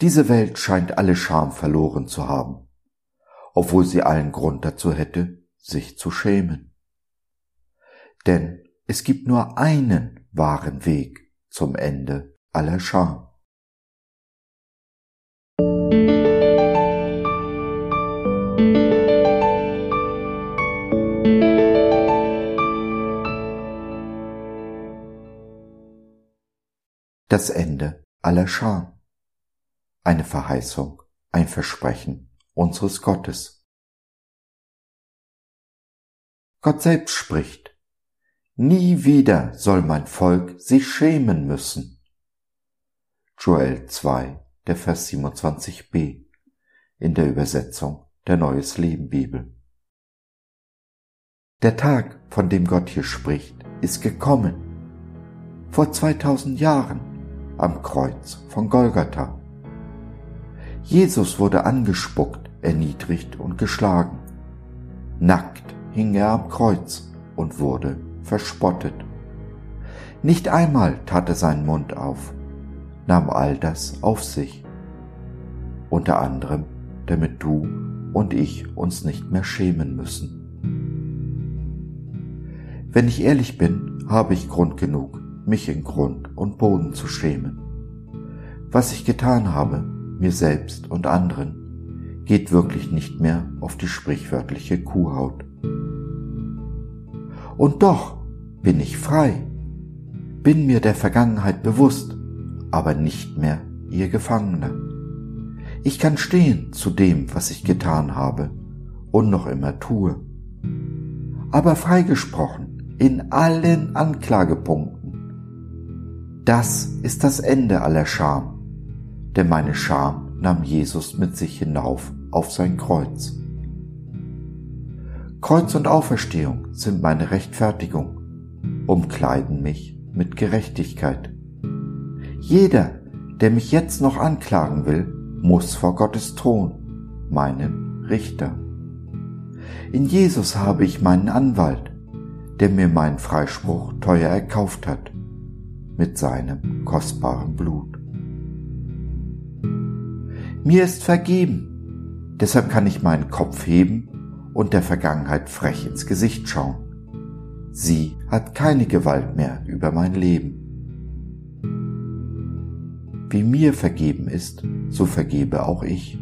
Diese Welt scheint alle Scham verloren zu haben, obwohl sie allen Grund dazu hätte, sich zu schämen. Denn es gibt nur einen wahren Weg zum Ende aller Scham. das Ende aller Scham. Eine Verheißung, ein Versprechen unseres Gottes. Gott selbst spricht, Nie wieder soll mein Volk sich schämen müssen. Joel 2, der Vers 27b in der Übersetzung der Neues Leben Bibel. Der Tag, von dem Gott hier spricht, ist gekommen. Vor 2000 Jahren am Kreuz von Golgatha. Jesus wurde angespuckt, erniedrigt und geschlagen. Nackt hing er am Kreuz und wurde verspottet. Nicht einmal tat er seinen Mund auf, nahm all das auf sich. Unter anderem, damit du und ich uns nicht mehr schämen müssen. Wenn ich ehrlich bin, habe ich Grund genug, mich in Grund und Boden zu schämen. Was ich getan habe, mir selbst und anderen, geht wirklich nicht mehr auf die sprichwörtliche Kuhhaut. Und doch bin ich frei, bin mir der Vergangenheit bewusst, aber nicht mehr ihr Gefangener. Ich kann stehen zu dem, was ich getan habe und noch immer tue. Aber freigesprochen in allen Anklagepunkten das ist das Ende aller Scham, denn meine Scham nahm Jesus mit sich hinauf auf sein Kreuz. Kreuz und Auferstehung sind meine Rechtfertigung, umkleiden mich mit Gerechtigkeit. Jeder, der mich jetzt noch anklagen will, muss vor Gottes Thron, meinen Richter. In Jesus habe ich meinen Anwalt, der mir meinen Freispruch teuer erkauft hat mit seinem kostbaren Blut. Mir ist vergeben, deshalb kann ich meinen Kopf heben und der Vergangenheit frech ins Gesicht schauen. Sie hat keine Gewalt mehr über mein Leben. Wie mir vergeben ist, so vergebe auch ich.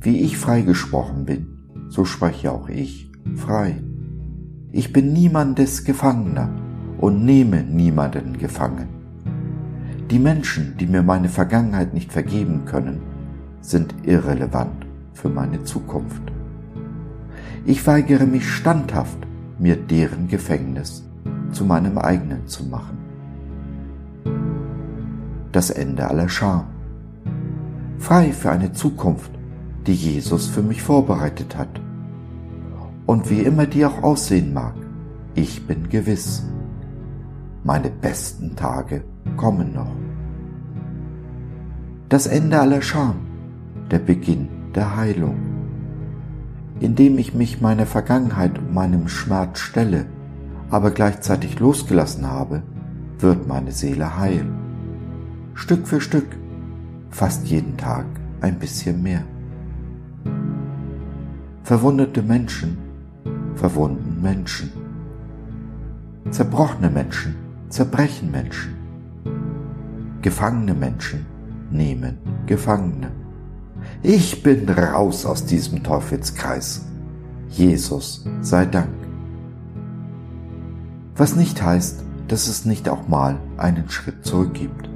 Wie ich freigesprochen bin, so spreche auch ich frei. Ich bin niemandes Gefangener, und nehme niemanden gefangen. Die Menschen, die mir meine Vergangenheit nicht vergeben können, sind irrelevant für meine Zukunft. Ich weigere mich standhaft, mir deren Gefängnis zu meinem eigenen zu machen. Das Ende aller Scham. Frei für eine Zukunft, die Jesus für mich vorbereitet hat. Und wie immer die auch aussehen mag, ich bin gewiss, meine besten Tage kommen noch. Das Ende aller Scham, der Beginn der Heilung. Indem ich mich meiner Vergangenheit und meinem Schmerz stelle, aber gleichzeitig losgelassen habe, wird meine Seele heil. Stück für Stück, fast jeden Tag ein bisschen mehr. Verwundete Menschen verwunden Menschen. Zerbrochene Menschen zerbrechen Menschen. Gefangene Menschen nehmen Gefangene. Ich bin raus aus diesem Teufelskreis. Jesus sei Dank. Was nicht heißt, dass es nicht auch mal einen Schritt zurück gibt.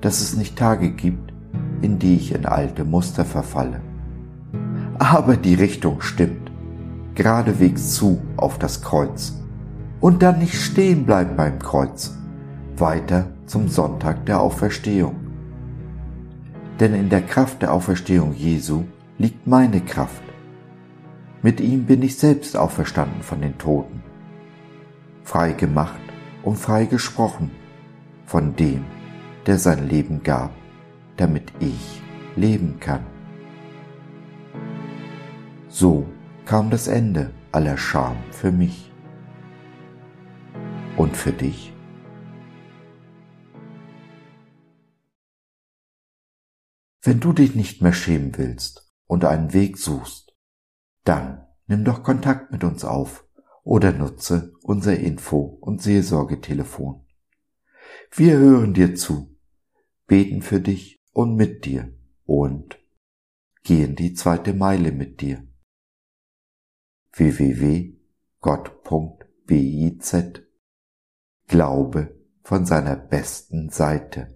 Dass es nicht Tage gibt, in die ich in alte Muster verfalle. Aber die Richtung stimmt. Geradewegs zu auf das Kreuz und dann nicht stehen bleiben beim Kreuz, weiter zum Sonntag der Auferstehung. Denn in der Kraft der Auferstehung Jesu liegt meine Kraft. Mit ihm bin ich selbst auferstanden von den Toten, frei gemacht und frei gesprochen von dem, der sein Leben gab, damit ich leben kann. So kam das Ende aller Scham für mich. Und für dich? Wenn du dich nicht mehr schämen willst und einen Weg suchst, dann nimm doch Kontakt mit uns auf oder nutze unser Info- und Seelsorgetelefon. Wir hören dir zu, beten für dich und mit dir und gehen die zweite Meile mit dir. www.gott.biz Glaube von seiner besten Seite.